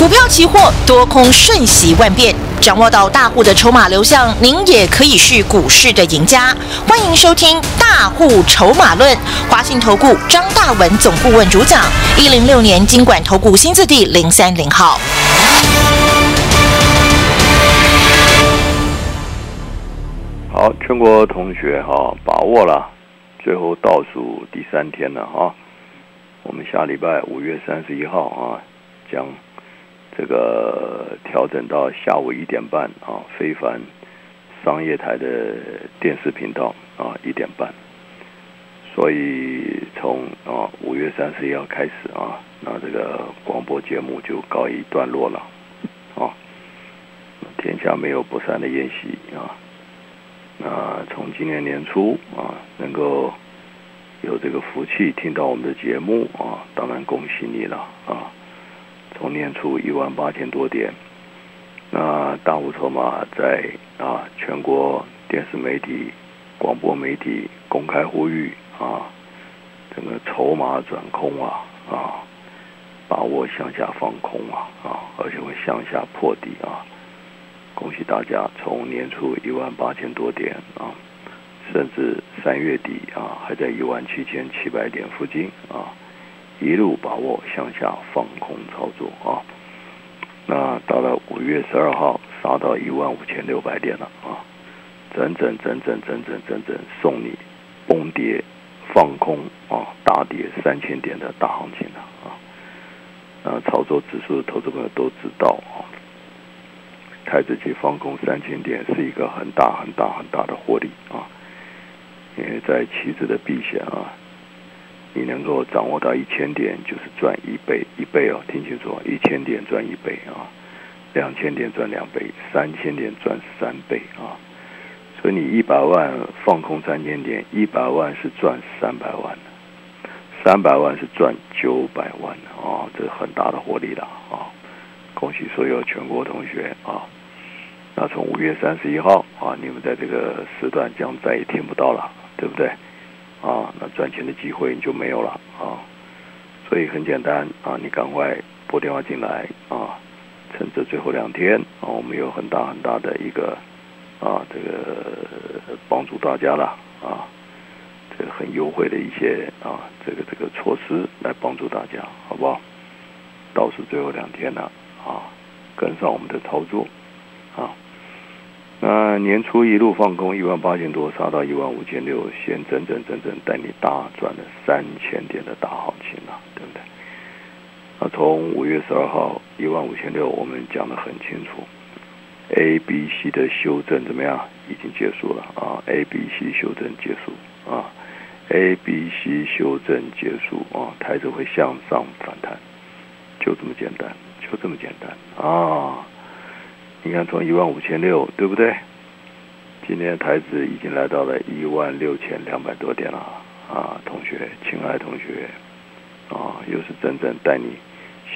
股票期货多空瞬息万变，掌握到大户的筹码流向，您也可以是股市的赢家。欢迎收听《大户筹码论》，华信投顾张大文总顾问主讲，一零六年经管投顾新字第零三零号。好，全国同学哈，把握了，最后倒数第三天了哈。我们下礼拜五月三十一号啊，将这个调整到下午一点半啊，非凡商业台的电视频道啊一点半。所以从啊五月三十一号开始啊，那这个广播节目就告一段落了啊。天下没有不散的宴席啊。那从今年年初啊，能够。有这个福气听到我们的节目啊，当然恭喜你了啊！从年初一万八千多点，那大户筹码在啊全国电视媒体、广播媒体公开呼吁啊，整个筹码转空啊啊，把握向下放空啊啊，而且会向下破底啊！恭喜大家，从年初一万八千多点啊。甚至三月底啊，还在一万七千七百点附近啊，一路把握向下放空操作啊。那到了五月十二号，杀到一万五千六百点了啊，整整整整整整整整送你崩跌放空啊，大跌三千点的大行情了啊。那操作指数的投资朋友都知道啊，台资期放空三千点是一个很大很大很大的获利啊。因为在期指的避险啊，你能够掌握到一千点就是赚一倍一倍哦，听清楚，一千点赚一倍啊，两千点赚两倍，三千点赚三倍啊，所以你一百万放空三千点，一百万是赚三百万的，三百万是赚九百万的啊，这是很大的获利了啊！恭喜所有全国同学啊！那从五月三十一号啊，你们在这个时段将再也听不到了。对不对？啊，那赚钱的机会你就没有了啊。所以很简单啊，你赶快拨电话进来啊，趁这最后两天啊，我们有很大很大的一个啊，这个帮助大家了啊，这个很优惠的一些啊，这个这个措施来帮助大家，好不好？倒数最后两天了啊，跟上我们的操作啊。那年初一路放空一万八千多，杀到一万五千六，先整整整整带你大赚了三千点的大行情了，对不对？那从五月十二号一万五千六，我们讲的很清楚，A、B、C 的修正怎么样？已经结束了啊！A、B、C 修正结束啊！A、B、C 修正结束啊！台子会向上反弹，就这么简单，就这么简单啊！你看，从一万五千六，对不对？今天台子已经来到了一万六千两百多点了啊！同学，亲爱同学，啊，又是真正带你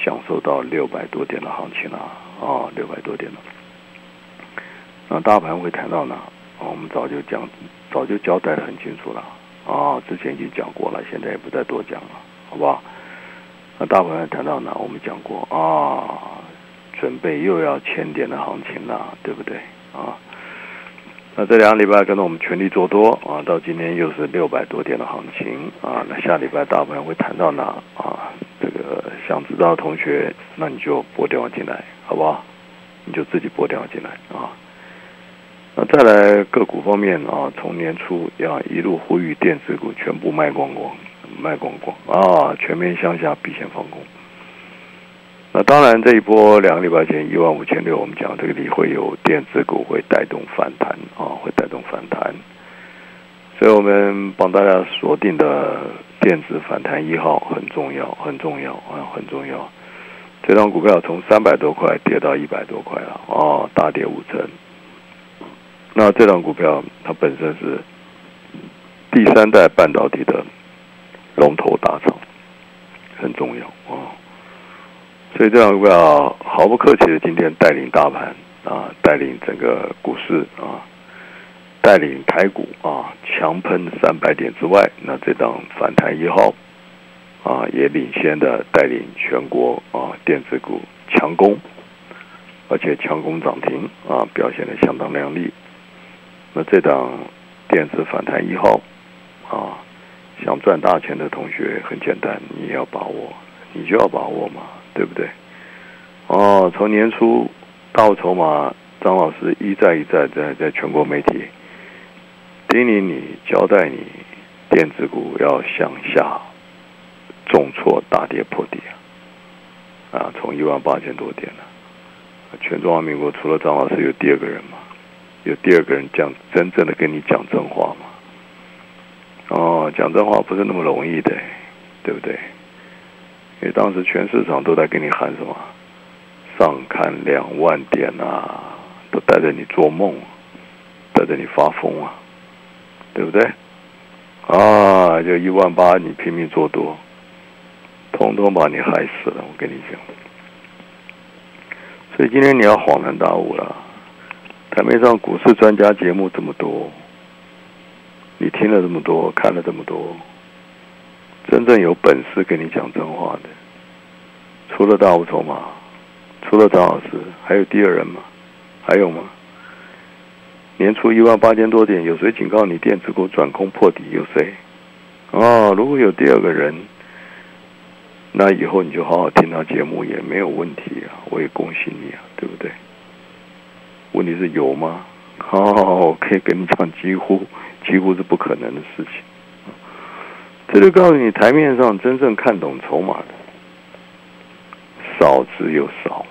享受到六百多点的行情了啊！六百多点了。那大盘会谈到哪？我们早就讲，早就交代的很清楚了啊！之前已经讲过了，现在也不再多讲了，好不好？那大盘谈到哪？我们讲过啊。准备又要千点的行情了，对不对啊？那这两个礼拜跟着我们全力做多啊，到今天又是六百多点的行情啊。那下礼拜大盘会谈到哪啊？这个想知道的同学，那你就拨电话进来，好不好？你就自己拨电话进来啊。那再来个股方面啊，从年初要一路呼吁电子股全部卖光光，卖光光啊，全面向下避险放空。那当然，这一波两个礼拜前一万五千六，我们讲这个里会有电子股会带动反弹啊，会带动反弹，所以我们帮大家锁定的电子反弹一号很重要，很重要啊，很重要。这张股票从三百多块跌到一百多块了啊，大跌五成。那这张股票它本身是第三代半导体的龙头大厂，很重要啊。所以这样股票毫不客气的，今天带领大盘啊，带领整个股市啊，带领台股啊，强喷三百点之外，那这档反弹一号啊，也领先的带领全国啊电子股强攻，而且强攻涨停啊，表现的相当亮丽。那这档电子反弹一号啊，想赚大钱的同学很简单，你要把握，你就要把握嘛，对不对？哦，从年初到筹码，张老师一再一再在在全国媒体叮咛你、交代你，电子股要向下重挫大跌破底啊！啊，从一万八千多点了，全中华民国除了张老师，有第二个人吗？有第二个人讲真正的跟你讲真话吗？哦，讲真话不是那么容易的，对不对？因为当时全市场都在跟你喊什么？上看两万点啊，都带着你做梦，带着你发疯啊，对不对？啊，就一万八，你拼命做多，通通把你害死了。我跟你讲，所以今天你要恍然大悟了。台面上股市专家节目这么多，你听了这么多，看了这么多，真正有本事跟你讲真话的，除了大无筹码。除了张老师，还有第二人吗？还有吗？年初一万八千多点，有谁警告你电子股转空破底？有谁？哦，如果有第二个人，那以后你就好好听他节目也没有问题啊！我也恭喜你啊，对不对？问题是有吗？好哦，可以跟你讲，几乎几乎是不可能的事情。这就告诉你，台面上真正看懂筹码的少之又少。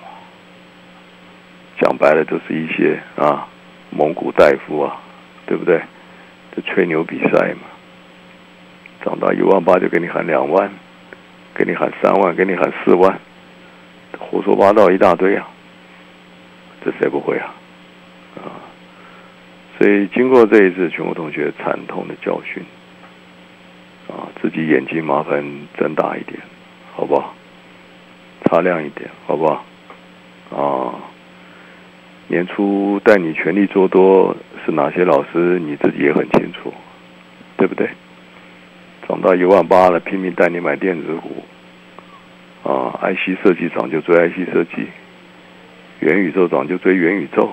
讲白了，就是一些啊，蒙古大夫啊，对不对？这吹牛比赛嘛，涨到一万八就给你喊两万，给你喊三万，给你喊四万，胡说八道一大堆啊！这谁不会啊？啊！所以经过这一次全国同学惨痛的教训，啊，自己眼睛麻烦睁大一点，好不好？擦亮一点，好不好？啊！年初带你全力做多是哪些老师？你自己也很清楚，对不对？涨到一万八了，拼命带你买电子股，啊，IC 设计涨就追 IC 设计，元宇宙涨就追元宇宙，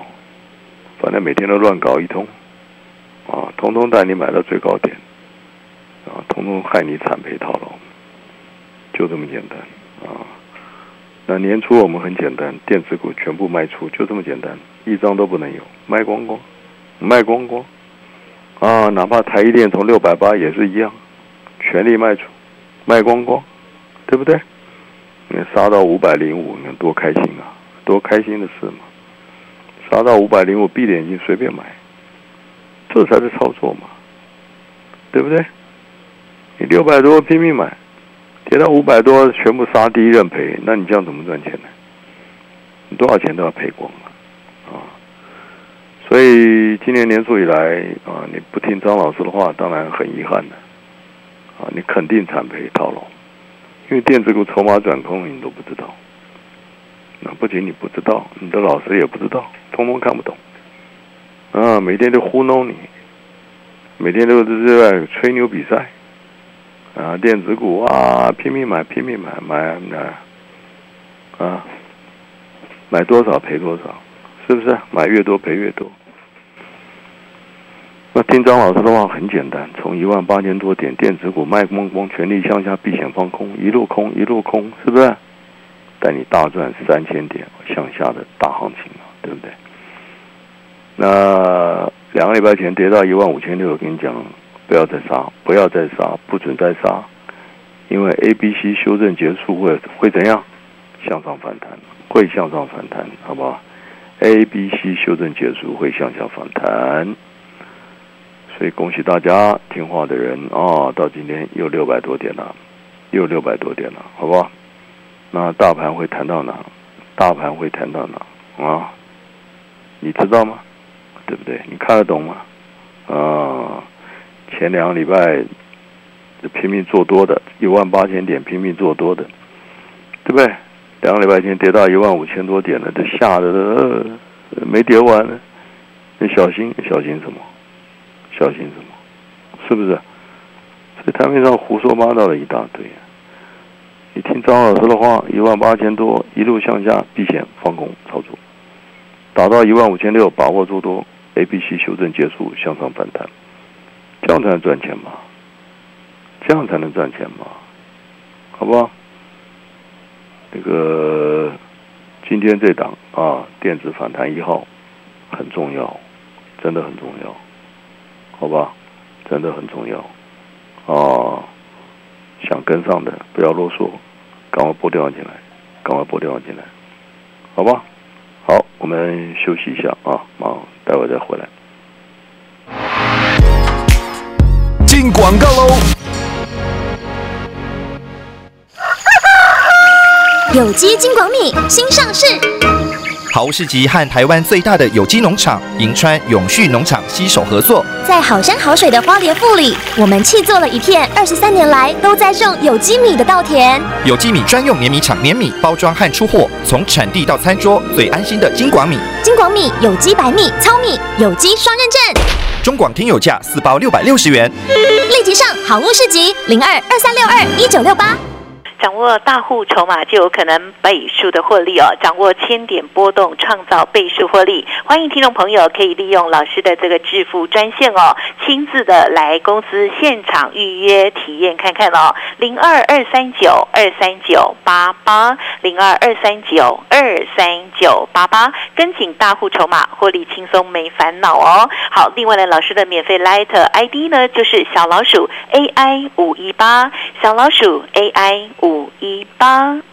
反正每天都乱搞一通，啊，通通带你买到最高点，啊，通通害你惨赔套牢，就这么简单，啊。那年初我们很简单，电子股全部卖出，就这么简单，一张都不能有，卖光光，卖光光，啊，哪怕台积电从六百八也是一样，全力卖出，卖光光，对不对？你杀到五百零五，你看多开心啊，多开心的事嘛！杀到五百零五，闭着眼睛随便买，这才是操作嘛，对不对？你六百多拼命买。跌到五百多，全部杀低认赔，那你这样怎么赚钱呢？你多少钱都要赔光了啊！所以今年年初以来啊，你不听张老师的话，当然很遗憾的啊，你肯定惨赔套牢，因为电子股筹码转空，你都不知道。那不仅你不知道，你的老师也不知道，通通看不懂啊！每天都糊弄你，每天都是在吹牛比赛。啊，电子股啊，拼命买，拼命买，买买，啊，买多少赔多少，是不是？买越多赔越多。那听张老师的话很简单，从一万八千多点电子股卖光光，全力向下避险放空，一路空一路空，是不是？带你大赚三千点向下的大行情啊，对不对？那两个礼拜前跌到一万五千六，我跟你讲。不要再杀，不要再杀，不准再杀，因为 A、B、C 修正结束会会怎样？向上反弹，会向上反弹，好不好？A、B、C 修正结束会向下反弹，所以恭喜大家听话的人啊，到今天又六百多点了，又六百多点了，好不好？那大盘会谈到哪？大盘会谈到哪？啊？你知道吗？对不对？你看得懂吗？啊？前两个礼拜拼命做多的，一万八千点拼命做多的，对不对？两个礼拜前跌到一万五千多点了，这吓得没跌完呢。你小心，小心什么？小心什么？是不是？所以台面上胡说八道的一大堆。你听张老师的话，一万八千多一路向下避险放空操作，打到一万五千六把握做多，A、B、C 修正结束向上反弹，这样才能赚钱嘛？这样才能赚钱嘛？好不好？那个今天这档啊，电子反弹一号很重要，真的很重要，好吧？真的很重要啊！想跟上的不要啰嗦，赶快拨电话进来，赶快拨电话进来，好吧？好，我们休息一下啊，马上待会再回来。进广告喽！有机金广米新上市，好物市集和台湾最大的有机农场银川永续农场携手合作，在好山好水的花莲富里，我们砌做了一片二十三年来都在种有机米的稻田。有机米专用碾米厂碾米包装和出货，从产地到餐桌最安心的金广米。金广米有机白米、糙米，有机双认证。中广听友价四包六百六十元，立即上好物市集零二二三六二一九六八。掌握大户筹码就有可能倍数的获利哦！掌握千点波动，创造倍数获利。欢迎听众朋友可以利用老师的这个致富专线哦，亲自的来公司现场预约体验看看哦。零二二三九二三九八八零二二三九二三九八八，跟紧大户筹码，获利轻松没烦恼哦。好，另外呢，老师的免费 Light ID 呢，就是小老鼠 AI 五一八，小老鼠 AI 五。五一八。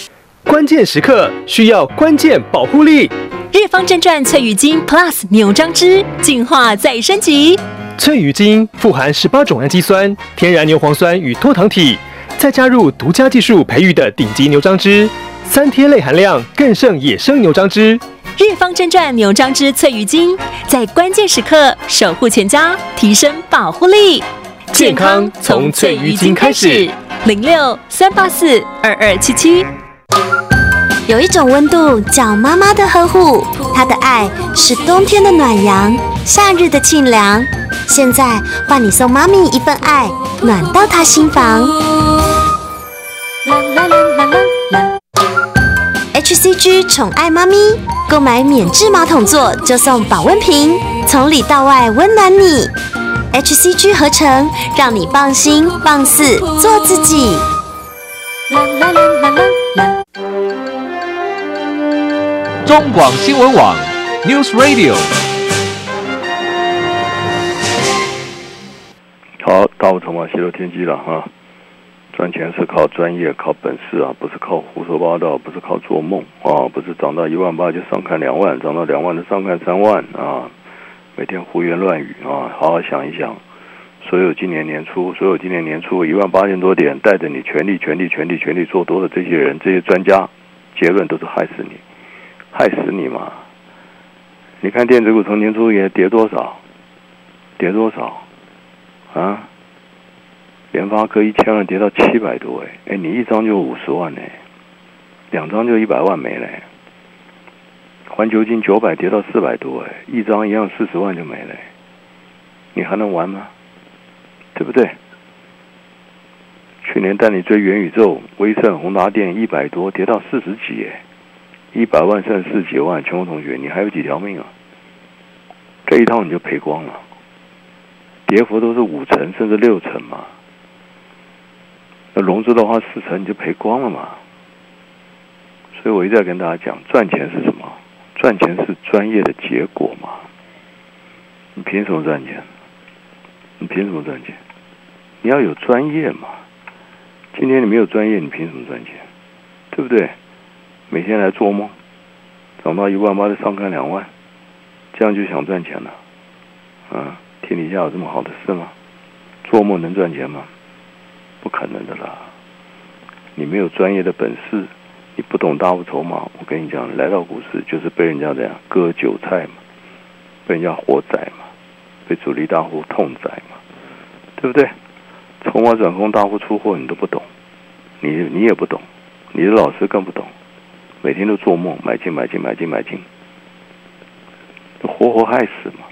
关键时刻需要关键保护力。日方正传翠羽精 Plus 牛樟汁进化再升级。翠羽精富含十八种氨基酸、天然牛磺酸与多糖体，再加入独家技术培育的顶级牛樟汁，三天类含量更胜野生牛樟汁。日方正传牛樟汁翠羽精，在关键时刻守护全家，提升保护力。健康从翠羽精开始。零六三八四二二七七。有一种温度叫妈妈的呵护，她的爱是冬天的暖阳，夏日的沁凉。现在换你送妈咪一份爱，暖到她心房。！HCG 宠爱妈咪，购买免治马桶座就送保温瓶，从里到外温暖你。HCG 合成，让你放心放肆做自己。啦啦啦啦啦啦！中广新闻网，News Radio。好，大雾筹码泄露天机了哈！赚钱是靠专业、靠本事啊，不是靠胡说八道，不是靠做梦啊，不是涨到一万八就上看两万，涨到两万就上看三万啊！每天胡言乱语啊！好好想一想，所有今年年初，所有今年年初一万八千多点带着你全力、全力、全力、全力做多的这些人、这些专家，结论都是害死你。害死你嘛！你看电子股从年初也跌多少，跌多少啊？联发科一千万跌到七百多哎，哎，你一张就五十万呢，两张就一百万没了。环球金九百跌到四百多哎，一张一样四十万就没了，你还能玩吗？对不对？去年带你追元宇宙、威盛、宏达电一百多跌到四十几哎。一百万剩四几万，全国同学，你还有几条命啊？这一套你就赔光了，跌幅都是五成甚至六成嘛。那融资的话四成你就赔光了嘛。所以我一直在跟大家讲，赚钱是什么？赚钱是专业的结果嘛。你凭什么赚钱？你凭什么赚钱？你要有专业嘛。今天你没有专业，你凭什么赚钱？对不对？每天来做梦，涨到一万八就上看两万，这样就想赚钱了，啊，天底下有这么好的事吗？做梦能赚钱吗？不可能的啦！你没有专业的本事，你不懂大户筹码，我跟你讲，来到股市就是被人家这样割韭菜嘛，被人家活宰嘛，被主力大户痛宰嘛，对不对？筹码转空，大户出货，你都不懂，你你也不懂，你的老师更不懂，每天都做梦买进买进买进买进，活活害死嘛。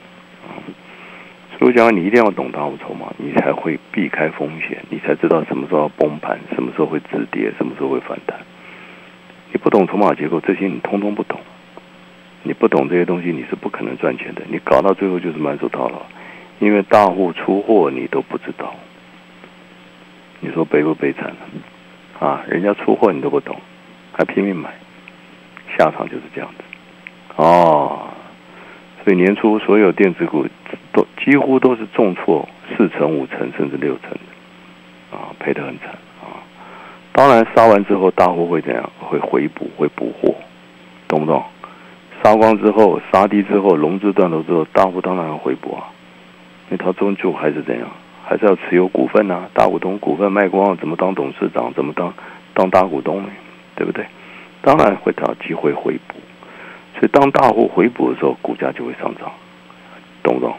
所以讲，你一定要懂大户筹码，你才会避开风险，你才知道什么时候要崩盘，什么时候会止跌，什么时候会反弹。你不懂筹码结构，这些你通通不懂。你不懂这些东西，你是不可能赚钱的。你搞到最后就是满手套牢，因为大户出货你都不知道。你说悲不悲惨？啊，人家出货你都不懂，还拼命买，下场就是这样子。哦，所以年初所有电子股都几乎都是重挫四成、五成甚至六成的，啊，赔得很惨啊。当然杀完之后，大户会怎样？会回补，会补货，懂不懂？杀光之后，杀低之后，融资断头之后，大户当然要回补啊，因为他终究还是怎样？还是要持有股份呐，大股东股份卖光，怎么当董事长？怎么当当大股东呢？对不对？当然会找机会回补，所以当大户回补的时候，股价就会上涨，懂不懂？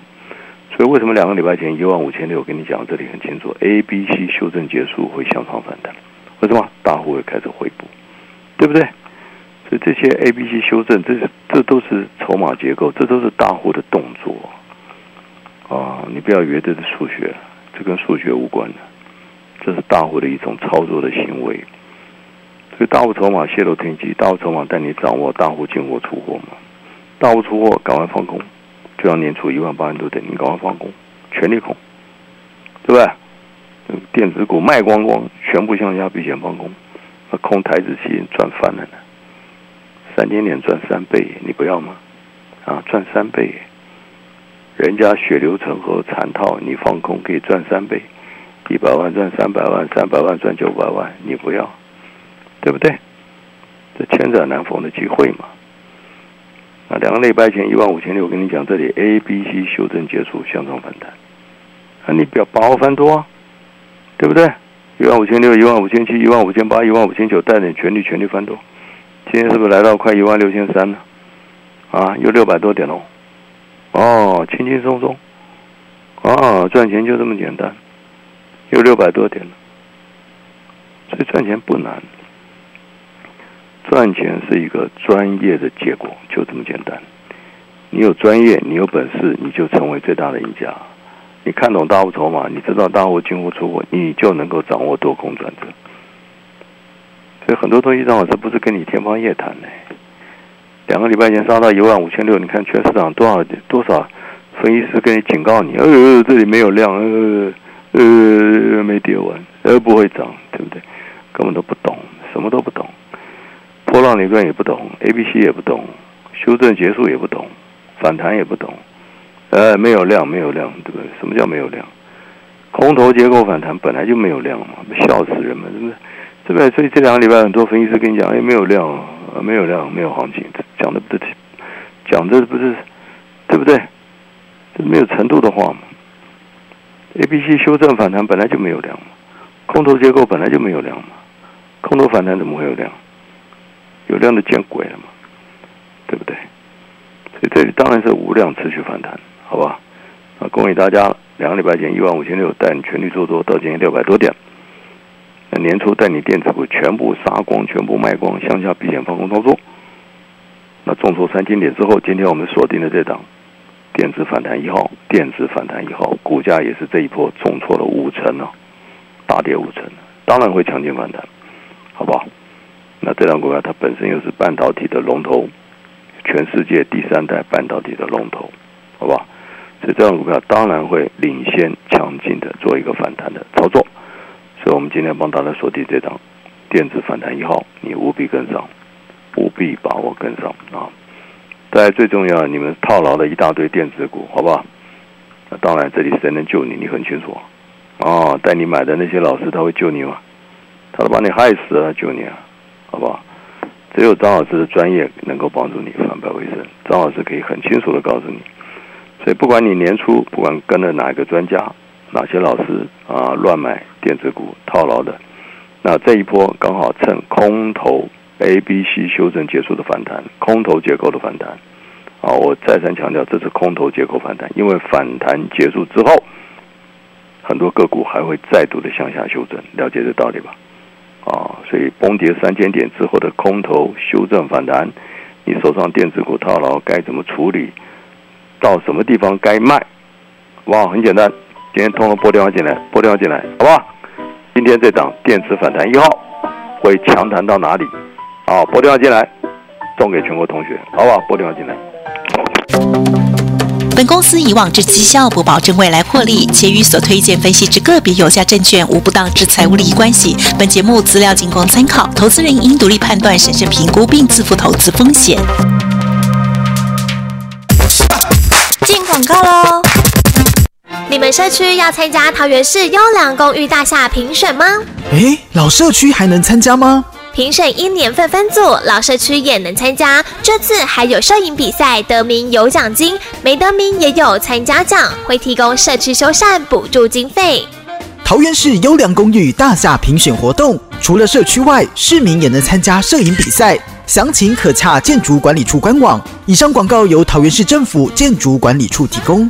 所以为什么两个礼拜前一万五千六，我跟你讲这里很清楚，A、B、C 修正结束会向上反弹，为什么？大户会开始回补，对不对？所以这些 A、B、C 修正，这这都是筹码结构，这都是大户的动作啊！你不要以为这是数学。这跟数学无关的，这是大户的一种操作的行为。所以大户筹码泄露天机，大户筹码带你掌握大户进货出货嘛。大户出货，赶快放空，就像年初一万八千多点，你赶快放空，全力空，对不对？电子股卖光光，全部向下避险放空，那空台子期赚翻了呢，三千点赚三倍，你不要吗？啊，赚三倍。人家血流成河惨套，你放空可以赚三倍，一百万赚三百万，三百万赚九百万，你不要，对不对？这千载难逢的机会嘛。啊，两个礼拜前一万五千六，我跟你讲，这里 A、B、C 修正结束，向上反弹，啊，你不要把握翻多啊，对不对？一万五千六、一万五千七、一万五千八、一万五千九，带点全力全力翻多，今天是不是来到快一万六千三了？啊，有六百多点喽。哦，轻轻松松，啊，赚钱就这么简单，有六百多点了，所以赚钱不难，赚钱是一个专业的结果，就这么简单。你有专业，你有本事，你就成为最大的赢家。你看懂大户筹码，你知道大户进货出货，你就能够掌握多空转折。所以很多东西，张老师不是跟你天方夜谭呢。两个礼拜前杀到一万五千六，你看全市场多少多少分析师跟你警告你，呃，这里没有量，呃呃没跌完，呃不会涨，对不对？根本都不懂，什么都不懂，波浪理论也不懂，A、B、C 也不懂，修正结束也不懂，反弹也不懂，呃，没有量，没有量，对不对？什么叫没有量？空头结构反弹本来就没有量嘛，笑死人们，是不是？对不对？所以这两个礼拜很多分析师跟你讲，哎，没有量，没有量，没有行情。讲的不是，讲的不是，对不对？这没有程度的话嘛。A、B、C 修正反弹本来就没有量嘛，空头结构本来就没有量嘛，空头反弹怎么会有量？有量的见鬼了嘛，对不对？所以这里当然是无量持续反弹，好吧？啊，恭喜大家，两个礼拜前一万五千六带你全力做多，到今天六百多点。那年初带你电子股全部杀光，全部卖光，向下避险放空操作。那重挫三千点之后，今天我们锁定的这档电子反弹一号，电子反弹一号股价也是这一波重挫了五成啊，大跌五成，当然会强劲反弹，好不好？那这档股票它本身又是半导体的龙头，全世界第三代半导体的龙头，好不好？所以这档股票当然会领先强劲的做一个反弹的操作，所以我们今天帮大家锁定这档电子反弹一号，你务必跟上。务必把握跟上啊！大家最重要，你们套牢了一大堆电子股，好不好？那当然，这里谁能救你？你很清楚啊！带你买的那些老师，他会救你吗？他都把你害死了，救你啊？好不好？只有张老师的专业能够帮助你反败为胜。张老师可以很清楚的告诉你，所以不管你年初不管跟了哪一个专家、哪些老师啊，乱买电子股套牢的，那这一波刚好趁空头 A、B、C 修正结束的反弹，空头结构的反弹。啊，我再三强调，这是空头结构反弹，因为反弹结束之后，很多个股还会再度的向下修正，了解这道理吧？啊，所以崩跌三千点之后的空头修正反弹，你手上电子股套牢该怎么处理？到什么地方该卖？哇，很简单，今天通通拨电话进来，拨电话进来，好不好？今天这档电子反弹一号会强弹到哪里？啊，拨电话进来，送给全国同学，好不好？拨电话进来。本公司以往之绩效不保证未来获利，且与所推荐分析之个别有价证券无不当之财务利益关系。本节目资料仅供参考，投资人应独立判断、审慎评估并自负投资风险。进广告喽！你们社区要参加桃园市优良公寓大厦评选吗？诶，老社区还能参加吗？评审一年份分组，老社区也能参加。这次还有摄影比赛，得名有奖金，没得名也有参加奖，会提供社区修缮补助经费。桃园市优良公寓大厦评选活动，除了社区外，市民也能参加摄影比赛。详情可洽建筑管理处官网。以上广告由桃园市政府建筑管理处提供。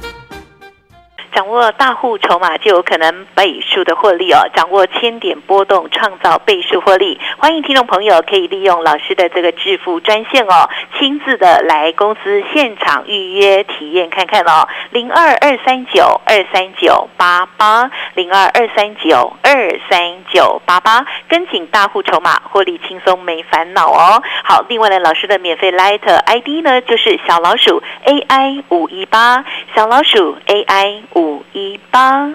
掌握大户筹码就有可能倍数的获利哦！掌握千点波动，创造倍数获利。欢迎听众朋友可以利用老师的这个致富专线哦，亲自的来公司现场预约体验看看哦。零二二三九二三九八八，零二二三九二三九八八，跟紧大户筹码，获利轻松没烦恼哦。好，另外呢，老师的免费 Light ID 呢，就是小老鼠 AI 五一八，小老鼠 AI 五。五一八。